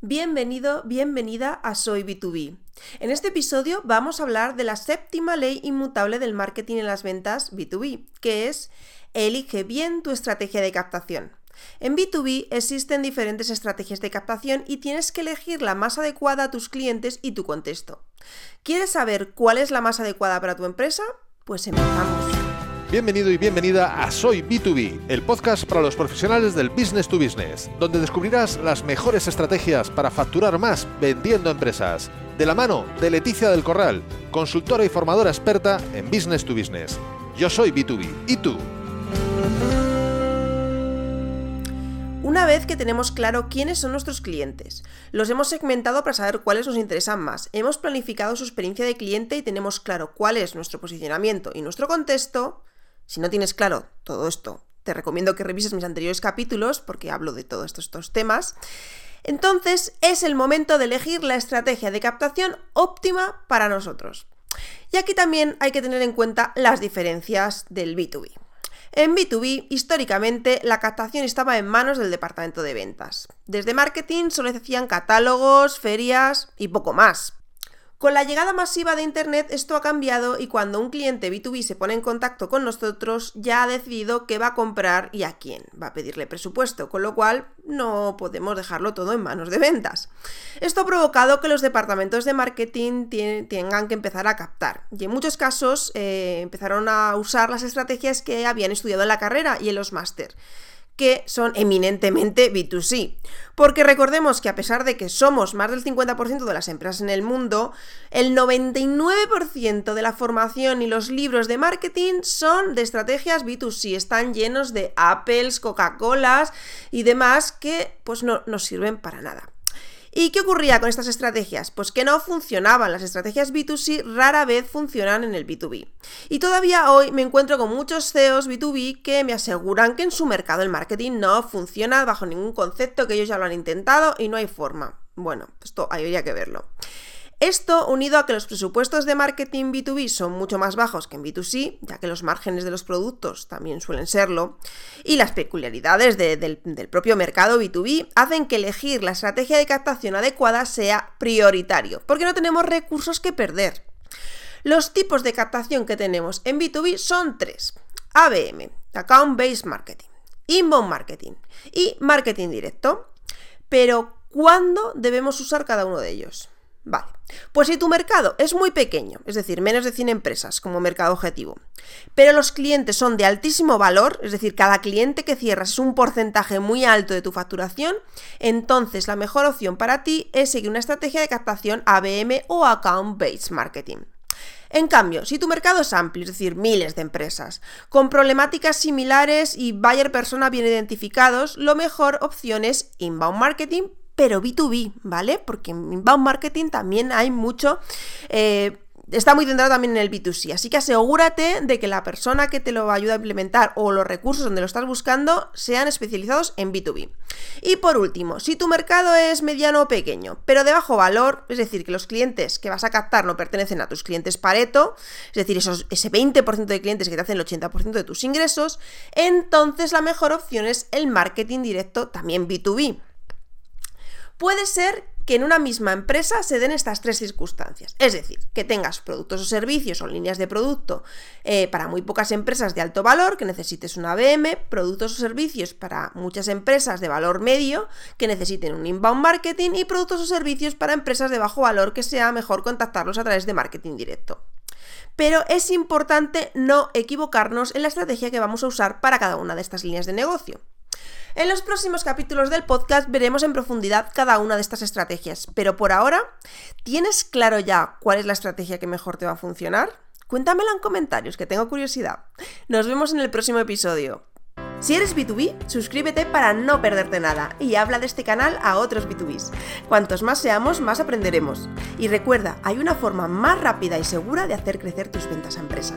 Bienvenido, bienvenida a Soy B2B. En este episodio vamos a hablar de la séptima ley inmutable del marketing en las ventas B2B, que es elige bien tu estrategia de captación. En B2B existen diferentes estrategias de captación y tienes que elegir la más adecuada a tus clientes y tu contexto. ¿Quieres saber cuál es la más adecuada para tu empresa? Pues empezamos. Bienvenido y bienvenida a Soy B2B, el podcast para los profesionales del business to business, donde descubrirás las mejores estrategias para facturar más vendiendo empresas. De la mano de Leticia del Corral, consultora y formadora experta en business to business. Yo soy B2B. ¿Y tú? Una vez que tenemos claro quiénes son nuestros clientes, los hemos segmentado para saber cuáles nos interesan más, hemos planificado su experiencia de cliente y tenemos claro cuál es nuestro posicionamiento y nuestro contexto, si no tienes claro todo esto, te recomiendo que revises mis anteriores capítulos porque hablo de todos estos, temas. Entonces es el momento de elegir la estrategia de captación óptima para nosotros. Y aquí también hay que tener en cuenta las diferencias del B2B. En B2B, históricamente, la captación estaba en manos del departamento de ventas. Desde marketing solo se hacían catálogos, ferias y poco más. Con la llegada masiva de Internet esto ha cambiado y cuando un cliente B2B se pone en contacto con nosotros ya ha decidido qué va a comprar y a quién. Va a pedirle presupuesto, con lo cual no podemos dejarlo todo en manos de ventas. Esto ha provocado que los departamentos de marketing tengan que empezar a captar y en muchos casos eh, empezaron a usar las estrategias que habían estudiado en la carrera y en los máster que son eminentemente B2C. Porque recordemos que a pesar de que somos más del 50% de las empresas en el mundo, el 99% de la formación y los libros de marketing son de estrategias B2C. Están llenos de Apples, Coca-Colas y demás que pues no nos sirven para nada. ¿Y qué ocurría con estas estrategias? Pues que no funcionaban. Las estrategias B2C rara vez funcionan en el B2B. Y todavía hoy me encuentro con muchos CEOs B2B que me aseguran que en su mercado el marketing no funciona bajo ningún concepto, que ellos ya lo han intentado y no hay forma. Bueno, esto habría que verlo. Esto unido a que los presupuestos de marketing B2B son mucho más bajos que en B2C, ya que los márgenes de los productos también suelen serlo, y las peculiaridades del, del propio mercado B2B hacen que elegir la estrategia de captación adecuada sea prioritario, porque no tenemos recursos que perder. Los tipos de captación que tenemos en B2B son tres. ABM, Account Based Marketing, Inbound Marketing y Marketing Directo. Pero, ¿cuándo debemos usar cada uno de ellos? Vale, pues si tu mercado es muy pequeño, es decir, menos de 100 empresas como mercado objetivo, pero los clientes son de altísimo valor, es decir, cada cliente que cierras es un porcentaje muy alto de tu facturación, entonces la mejor opción para ti es seguir una estrategia de captación ABM o Account Based Marketing. En cambio, si tu mercado es amplio, es decir, miles de empresas, con problemáticas similares y buyer persona bien identificados, lo mejor opción es inbound marketing, pero B2B, ¿vale? Porque en inbound marketing también hay mucho... Eh, está muy centrado también en el B2C, así que asegúrate de que la persona que te lo ayuda a implementar o los recursos donde lo estás buscando sean especializados en B2B. Y por último, si tu mercado es mediano o pequeño, pero de bajo valor, es decir, que los clientes que vas a captar no pertenecen a tus clientes Pareto, es decir, esos, ese 20% de clientes que te hacen el 80% de tus ingresos, entonces la mejor opción es el marketing directo también B2B. Puede ser que en una misma empresa se den estas tres circunstancias. Es decir, que tengas productos o servicios o líneas de producto eh, para muy pocas empresas de alto valor, que necesites una ABM, productos o servicios para muchas empresas de valor medio, que necesiten un inbound marketing, y productos o servicios para empresas de bajo valor, que sea mejor contactarlos a través de marketing directo. Pero es importante no equivocarnos en la estrategia que vamos a usar para cada una de estas líneas de negocio. En los próximos capítulos del podcast veremos en profundidad cada una de estas estrategias, pero por ahora, ¿tienes claro ya cuál es la estrategia que mejor te va a funcionar? Cuéntamela en comentarios, que tengo curiosidad. Nos vemos en el próximo episodio. Si eres B2B, suscríbete para no perderte nada y habla de este canal a otros B2Bs. Cuantos más seamos, más aprenderemos. Y recuerda, hay una forma más rápida y segura de hacer crecer tus ventas a empresa.